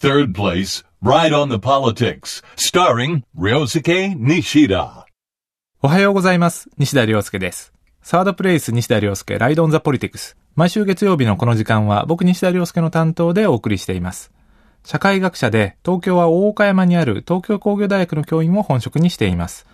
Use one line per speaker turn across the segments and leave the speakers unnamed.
Third place, Ride on the Politics, starring Ryosuke Nishida.
おはようございます。西田亮介です。サードプレイス西田亮介ライドオンザポリティクス。毎週月曜日のこの時間は僕西田亮介の担当でお送りしています。社会学者で東京は大岡山にある東京工業大学の教員を本職にしています。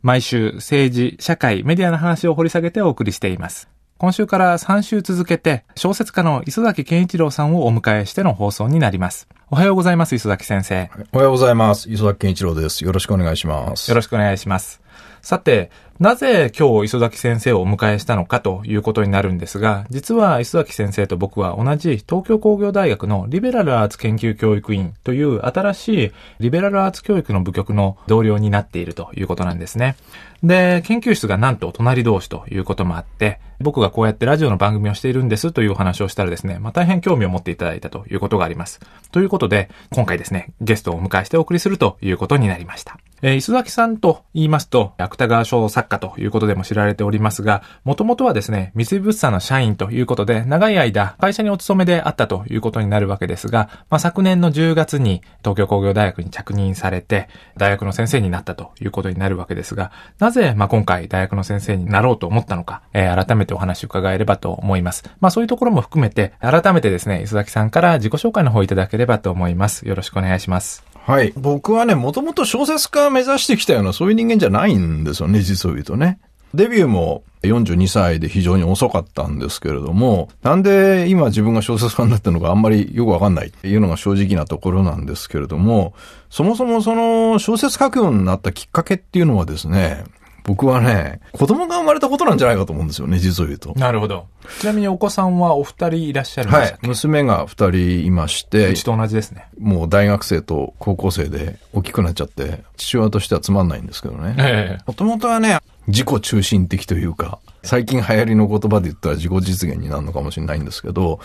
毎週政治、社会、メディアの話を掘り下げてお送りしています。今週から3週続けて小説家の磯崎健一郎さんをお迎えしての放送になります。おはようございます、磯崎先生。
おはようございます。磯崎健一郎です。よろしくお願いします。
よろしくお願いします。さて、なぜ今日磯崎先生をお迎えしたのかということになるんですが、実は磯崎先生と僕は同じ東京工業大学のリベラルアーツ研究教育院という新しいリベラルアーツ教育の部局の同僚になっているということなんですね。で、研究室がなんと隣同士ということもあって、僕がこうやってラジオの番組をしているんですというお話をしたらですね、まあ、大変興味を持っていただいたということがあります。ということで、今回ですね、ゲストをお迎えしてお送りするということになりました。え、磯崎さんと言いますと、芥川賞作家ということでも知られておりますが、もともとはですね、三井物産の社員ということで、長い間会社にお勤めであったということになるわけですが、まあ、昨年の10月に東京工業大学に着任されて、大学の先生になったということになるわけですが、なぜ、まあ、今回大学の先生になろうと思ったのか、えー、改めてお話を伺えればと思います。まあ、そういうところも含めて、改めてですね、磯崎さんから自己紹介の方いただければと思います。よろしくお願いします。
はい。僕はね、もともと小説家目指してきたようなそういう人間じゃないんですよね、実を言うとね。デビューも42歳で非常に遅かったんですけれども、なんで今自分が小説家になったのかあんまりよくわかんないっていうのが正直なところなんですけれども、そもそもその小説書くようになったきっかけっていうのはですね、僕はね、子供が生まれたことなんじゃないかと思うんですよね、実を言うと。
なるほど。ちなみにお子さんはお二人いらっしゃるんで
はい。娘が二人いまして、
うちと同じですね。
もう大学生と高校生で大きくなっちゃって、父親としてはつまんないんですけどね。
え
もともとはね、自己中心的というか、最近流行りの言葉で言ったら自己実現になるのかもしれないんですけど、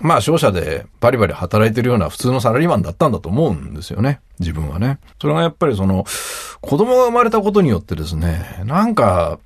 まあ商社でバリバリ働いてるような普通のサラリーマンだったんだと思うんですよね。自分はね。それがやっぱりその、子供が生まれたことによってですね、なんか、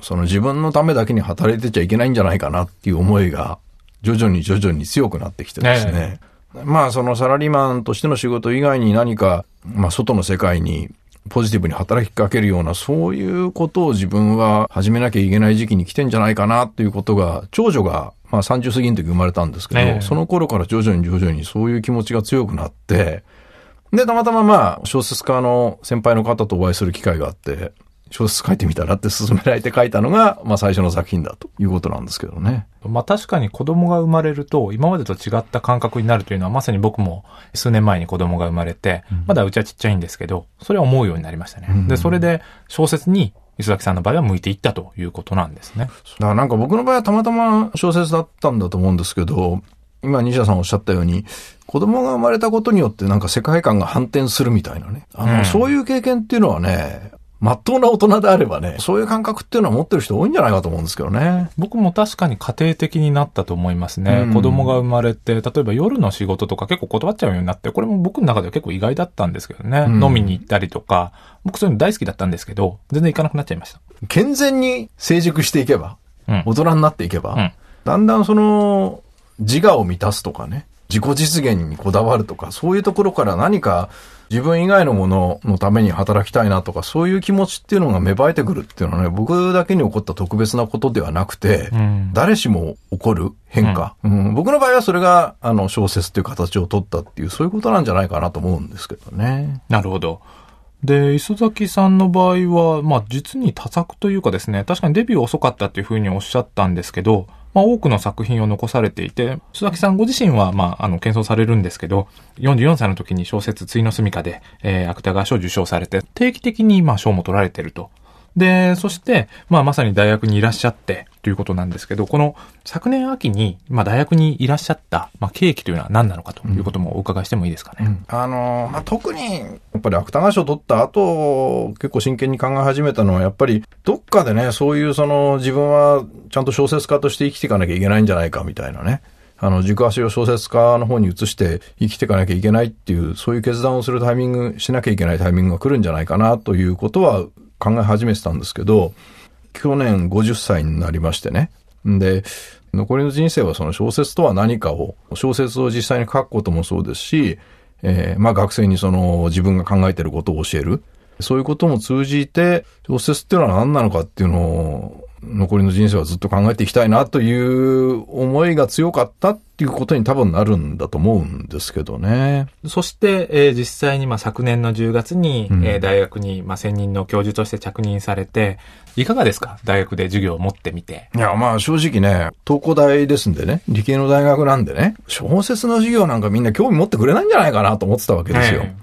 その自分のためだけに働いてちゃいけないんじゃないかなっていう思いが、徐々に徐々に強くなってきてですね。まあそのサラリーマンとしての仕事以外に何か、まあ外の世界にポジティブに働きかけるような、そういうことを自分は始めなきゃいけない時期に来てんじゃないかなっていうことが、長女が、まあ30過ぎの時生まれたんですけど、
ええ。
その頃から徐々に徐々にそういう気持ちが強くなって、で、たまたままあ、小説家の先輩の方とお会いする機会があって、小説書いてみたらって勧められて書いたのが、まあ最初の作品だということなんですけどね。
まあ確かに子供が生まれると今までと違った感覚になるというのはまさに僕も数年前に子供が生まれて、まだうちはちっちゃいんですけど、それは思うようになりましたね。
うん
で、それで小説に磯崎さんの場合は向いていったということなんですね。
だからなんか僕の場合はたまたま小説だったんだと思うんですけど、今西田さんおっしゃったように、子供が生まれたことによってなんか世界観が反転するみたいなね。あの、
うん
そういう経験っていうのはね、まっとうな大人であればね、そういう感覚っていうのは持ってる人多いんじゃないかと思うんですけどね。
僕も確かに家庭的になったと思いますね。
うん
子供が生まれて、例えば夜の仕事とか結構断っちゃうようになって、これも僕の中では結構意外だったんですけどね。
うん
飲みに行ったりとか、僕そういうの大好きだったんですけど、全然行かなくなっちゃいました。
健全に成熟していけば、
うん。
大人になっていけば、
うん
だんだんその、自我を満たすとかね、自己実現にこだわるとか、そういうところから何か自分以外のもののために働きたいなとか、そういう気持ちっていうのが芽生えてくるっていうのはね、僕だけに起こった特別なことではなくて、
うん
誰しも起こる変化、うん僕の場合はそれが、あの、小説っていう形を取ったっていう、そういうことなんじゃないかなと思うんですけどね。
なるほど。で、磯崎さんの場合は、まあ、実に多作というかですね、確かにデビュー遅かったっていうふうにおっしゃったんですけど、まあ、多くの作品を残されていて、須崎さんご自身は、まあ、あの、謙遜されるんですけど、44歳の時に小説、ついの住処で、えー、芥川賞を受賞されて、定期的に、まあ、賞も取られてると。で、そして、まあ、まさに大学にいらっしゃって、ということなんですけど、この昨年秋に、まあ、大学にいらっしゃった、まあ、契機というのは何なのかということもお伺いしてもいいですかね。
あのーまあ、特に、やっぱり芥川賞取った後、結構真剣に考え始めたのは、やっぱり、どっかでね、そういうその、自分はちゃんと小説家として生きていかなきゃいけないんじゃないか、みたいなね。あの、軸足を小説家の方に移して生きていかなきゃいけないっていう、そういう決断をするタイミング、しなきゃいけないタイミングが来るんじゃないかな、ということは考え始めてたんですけど、去年50歳になりましてね。で、残りの人生はその小説とは何かを、小説を実際に書くこともそうですし、えーまあ学生にその自分が考えてることを教える。そういうことも通じて、小説っていうのは何なのかっていうのを、残りの人生はずっと考えていきたいなという思いが強かったっていうことに多分なるんだと思うんですけどね。
そして、えー実際にまあ昨年の10月に、
うん
えー大学にまあ専任の教授として着任されて、いかがですか？大学で授業を持ってみて。
いや、まあ正直ね、東工大ですんでね、理系の大学なんでね、小説の授業なんかみんな興味持ってくれないんじゃないかなと思ってたわけですよ。
え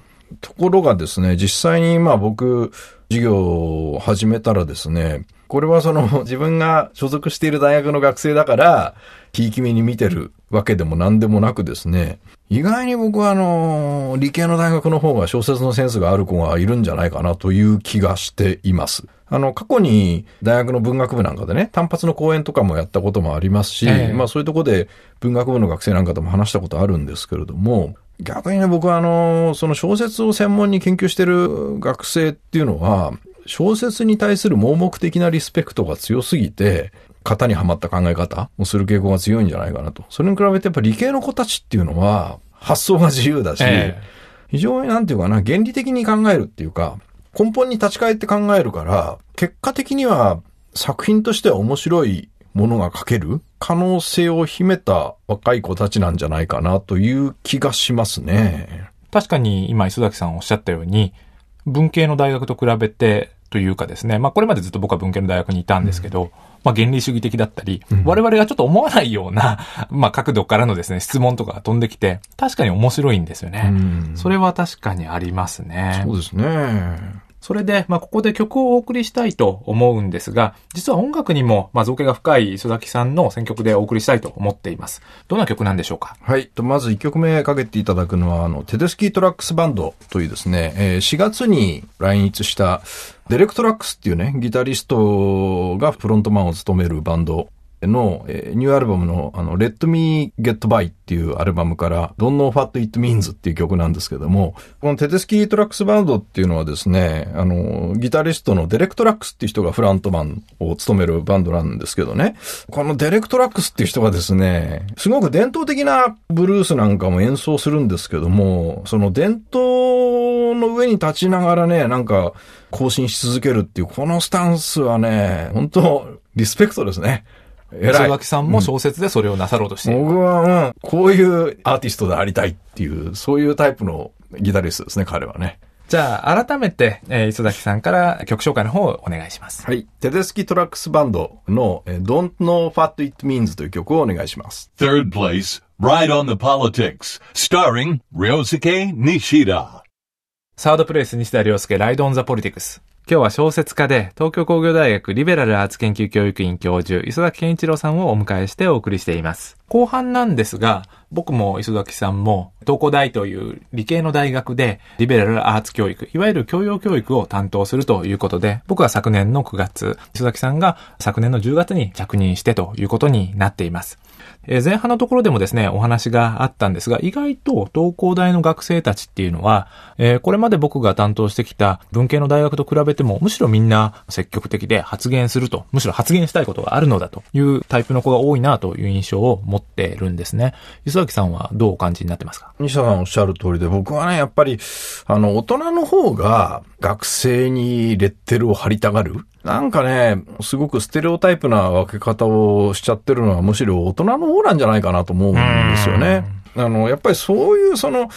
ところがですね、実際にまあ僕、授業を始めたらですね、これはその 自分が所属している大学の学生だから、ひいき目に見てるわけでも何でもなくですね、意外に僕はあの、理系の大学の方が小説のセンスがある子がいるんじゃないかなという気がしています。あの、過去に大学の文学部なんかでね、単発の講演とかもやったこともありますし、
ええ
まあそういうとこで文学部の学生なんかとも話したことあるんですけれども、逆にね、僕はあの、その小説を専門に研究してる学生っていうのは、小説に対する盲目的なリスペクトが強すぎて、型にはまった考え方をする傾向が強いんじゃないかなと。それに比べてやっぱ理系の子たちっていうのは、発想が自由だし、
え
非常になんていうかな、原理的に考えるっていうか、根本に立ち返って考えるから、結果的には作品としては面白いものが書ける？可能性を秘めた若い子たちなんじゃないかなという気がしますね。
確かに今磯崎さんおっしゃったように、文系の大学と比べてというかですね、まあこれまでずっと僕は文系の大学にいたんですけど、まあ原理主義的だったり、我々がちょっと思わないような、まあ角度からのですね、質問とかが飛んできて、確かに面白いんですよね。
うん
それは確かにありますね。
そうですね。
それで、まあ、ここで曲をお送りしたいと思うんですが、実は音楽にも、まあ、造形が深い磯崎さんの選曲でお送りしたいと思っています。どんな曲なんでしょうか？
はい。とまず1曲目かけていただくのは、あの、テデスキートラックスバンドというですね、えー4月に来日した、デレクトラックスっていうね、ギタリストがフロントマンを務めるバンドの、えーニューアルバムの、あの、Let Me Get By っていうアルバムから、Don't Know What It Means っていう曲なんですけども、このテデスキートラックスバンドっていうのはですね、あの、ギタリストのデレクトラックスっていう人がフロントマンを務めるバンドなんですけどね、このデレクトラックスっていう人がですね、すごく伝統的なブルースなんかも演奏するんですけども、その伝統の上に立ちながらね、なんか更新し続けるっていう、このスタンスはね、本当リスペクトですね。偉い。
磯崎さんも小説でそれをなさろうとしている。
僕は、うん、こういうアーティストでありたいっていう、そういうタイプのギタリストですね、彼はね。
じゃあ、改めて、えー磯崎さんから曲紹介の方をお願いします。
はい。テデスキトラックスバンドのえー Don't Know What It Means という曲をお願いします。
Third place, Ride on the Politics, starring Ryosuke Nishida.
サードプレイス西田亮介ライドオンザポリティクス。今日は小説家で東京工業大学リベラルアーツ研究教育院教授磯崎健一郎さんをお迎えしてお送りしています。後半なんですが、僕も磯崎さんも東工大という理系の大学でリベラルアーツ教育、いわゆる教養教育を担当するということで、僕は昨年の9月、磯崎さんが昨年の10月に着任してということになっています。えー前半のところでもですね、お話があったんですが、意外と東工大の学生たちっていうのは、えーこれまで僕が担当してきた文系の大学と比べても、むしろみんな積極的で発言すると、むしろ発言したいことがあるのだというタイプの子が多いなという印象を持ってるんですね。磯崎さんはどうお感じになってますか？
西田さんおっしゃる通りで、僕はね、やっぱり、あの、大人の方が学生にレッテルを貼りたがる。なんかね、すごくステレオタイプな分け方をしちゃってるのはむしろ大人の方なんじゃないかなと思うんですよね。あの、やっぱりそういうその、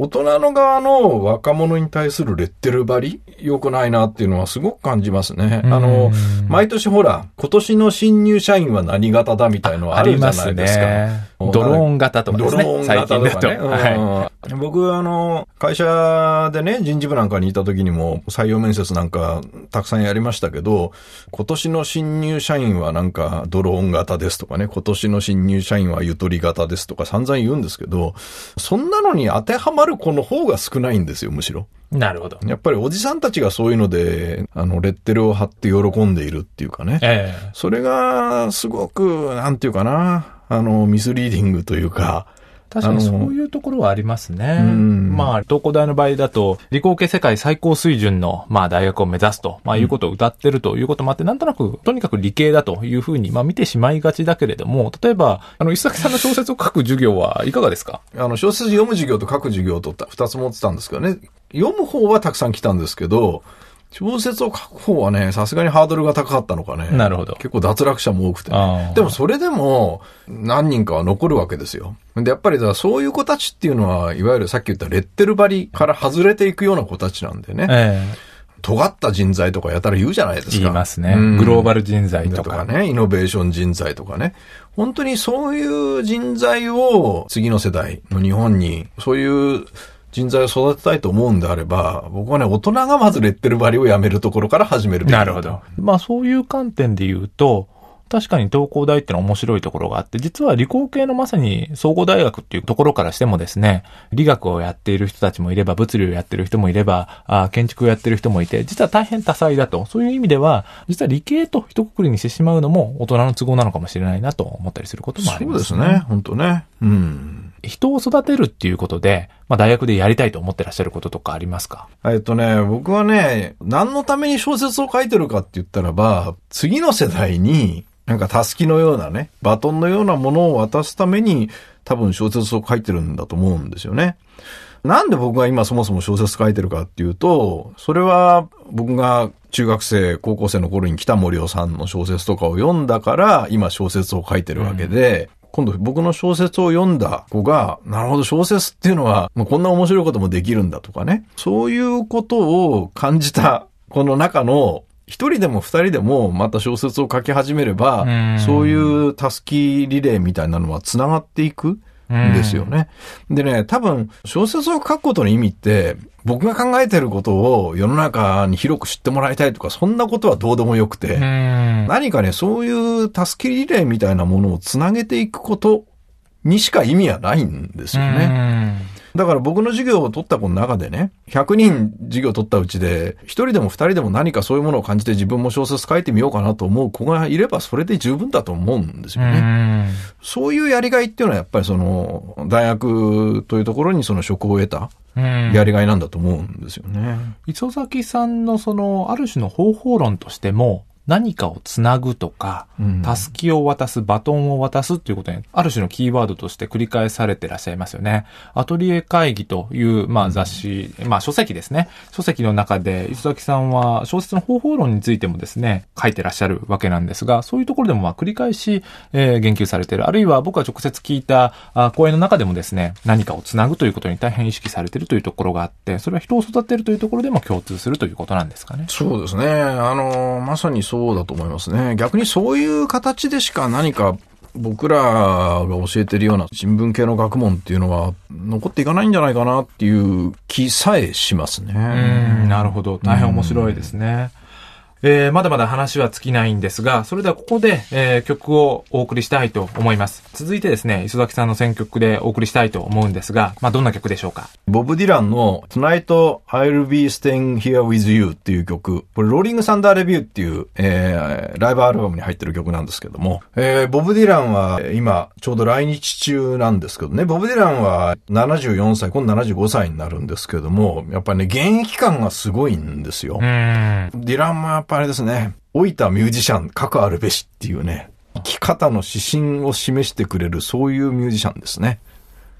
大人の側の若者に対するレッテル張り良くないなっていうのはすごく感じますね。あの、毎年ほら、今年の新入社員は何型だみたいのはあるじゃないですか。
ドローン型とかですね。
ドローン
最
型
近だと。
とかね。
は
うん僕、あの、会社でね、人事部なんかにいた時にも採用面接なんかたくさんやりましたけど、今年の新入社員はなんかドローン型ですとかね、今年の新入社員はゆとり型ですとか散々言うんですけど、そんなのに当てはまる子の方が少ないんですよ、むしろ。
い。なるほど。
やっぱりおじさんたちがそういうので、あの、レッテルを貼って喜んでいるっていうかね。
え
それが、すごく、なんていうかな、あの、ミスリーディングというか、
確かにそういうところはありますね。まあ、東工大の場合だと、理工系世界最高水準の、まあ、大学を目指すと、まあ、いうことを歌ってるということもあって、なんとなく、とにかく理系だというふうに、まあ、見てしまいがちだけれども、例えば、あの、石崎さんの小説を書く授業はいかがですか？
あの、小説読む授業と書く授業と二つ持ってたんですけどね。読む方はたくさん来たんですけど、小説を書く方はね、さすがにハードルが高かったのかね。
なるほど。
結構脱落者も多くて、ね、でもそれでも何人かは残るわけですよ。で、やっぱりそういう子たちっていうのは、いわゆるさっき言ったレッテル張りから外れていくような子たちなんでね。えー尖った人材とかやたら言うじゃないですか。
言いますね。グローバル人材とか。
とかね、イノベーション人材とかね。本当にそういう人材を次の世代の日本に、そういう人材を育てたいと思うんであれば、僕はね、大人がまずレッテル張りをやめるところから始める
なるほど。まあそういう観点で言うと、確かに東工大ってのは面白いところがあって、実は理工系のまさに総合大学っていうところからしてもですね、理学をやっている人たちもいれば、物理をやっている人もいれば、あ建築をやっている人もいて、実は大変多彩だと。そういう意味では、実は理系と一括りにしてしまうのも大人の都合なのかもしれないなと思ったりすることもあります
ね。そうですね。本当ね。うん。
人を育てるっていうことで、まあ大学でやりたいと思ってらっしゃることとかありますか？
えっとね、僕はね、何のために小説を書いてるかって言ったらば、次の世代になんかたすきのようなね、バトンのようなものを渡すために多分小説を書いてるんだと思うんですよね。なんで僕が今そもそも小説書いてるかっていうと、それは僕が中学生、高校生の頃に北森夫さんの小説とかを読んだから、今小説を書いてるわけで、うん、今度僕の小説を読んだ子が、なるほど小説っていうのは、もうこんな面白いこともできるんだとかね。そういうことを感じた、この中の一人でも二人でもまた小説を書き始めれば、そういうタスキリレーみたいなのは繋がっていくんですよね。でね、多分小説を書くことの意味って、僕が考えてることを世の中に広く知ってもらいたいとか、そんなことはどうでもよくて、何かね、そういうタスキリレーみたいなものを繋げていくことにしか意味はないんですよね。だから僕の授業を取った子の中でね、100人授業を取ったうちで、1人でも2人でも何かそういうものを感じて自分も小説書いてみようかなと思う子がいればそれで十分だと思うんですよね。そういうやりがいっていうのはやっぱりその、大学というところにその職を得た。やりがいなんだと思うんですよね。
磯崎さんのその、ある種の方法論としても、何かをつなぐとか、たすきを渡す、バトンを渡すっていうことに、ある種のキーワードとして繰り返されてらっしゃいますよね。アトリエ会議という、まあ雑誌、まあ書籍ですね。書籍の中で、磯崎さんは小説の方法論についてもですね、書いてらっしゃるわけなんですが、そういうところでもまあ繰り返し、えー、言及されている。あるいは僕が直接聞いたあ講演の中でもですね、何かをつなぐということに大変意識されているというところがあって、それは人を育てるというところでも共通するということなんですかね。
そうですね。あの、まさにそうそうだと思いますね。逆にそういう形でしか何か僕らが教えてるような新聞系の学問っていうのは残っていかないんじゃないかなっていう気さえしますね。
なるほど。大変面白いですね。えー、まだまだ話は尽きないんですが、それではここで、えー、曲をお送りしたいと思います。続いてですね、磯崎さんの選曲でお送りしたいと思うんですが、まあ、どんな曲でしょうか？
ボブ・ディランの Tonight I'll Be Staying Here With You っていう曲、これローリング・サンダー・レビューっていう、えー、ライブアルバムに入ってる曲なんですけども、えー、ボブ・ディランは今ちょうど来日中なんですけどね、ボブ・ディランは74歳、今度75歳になるんですけども、やっぱりね、現役感がすごいんですよ。ディランもぱあれですね、老いたミュージシャン、かくあるべしっていうね、生き方の指針を示してくれる、そういうミュージシャンですね。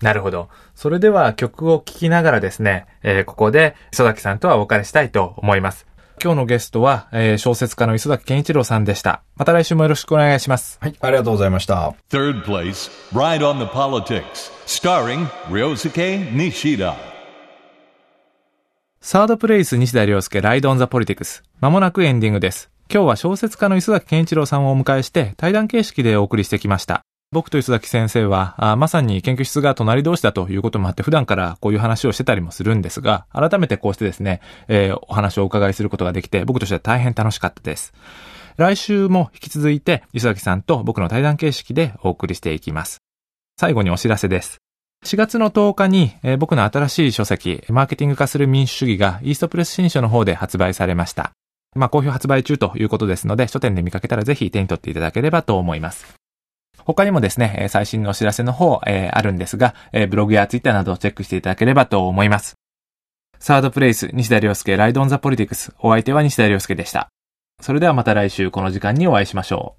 なるほど。それでは曲を聴きながらですね、えー、ここで磯崎さんとはお別れしたいと思います。今日のゲストは、えー、小説家の磯崎健一郎さんでした。また来週もよろしくお願いします。
はい、ありがとうございました。
Third place, Ride on the Politics, starring Ryosuke Nishida.
サードプレイス西田亮介ライドオンザポリティクス。まもなくエンディングです。今日は小説家の磯崎健一郎さんをお迎えして対談形式でお送りしてきました。僕と磯崎先生は、あまさに研究室が隣同士だということもあって、普段からこういう話をしてたりもするんですが、改めてこうしてですね、えー、お話をお伺いすることができて、僕としては大変楽しかったです。来週も引き続いて、磯崎さんと僕の対談形式でお送りしていきます。最後にお知らせです。4月の10日に、えー、僕の新しい書籍、マーケティング化する民主主義がイーストプレス新書の方で発売されました。まあ、好評発売中ということですので、書店で見かけたらぜひ手に取っていただければと思います。他にもですね、最新のお知らせの方、えー、あるんですが、えー、ブログやツイッターなどをチェックしていただければと思います。サードプレイス、西田亮介、ライドオンザポリティクス。お相手は西田亮介でした。それではまた来週この時間にお会いしましょう。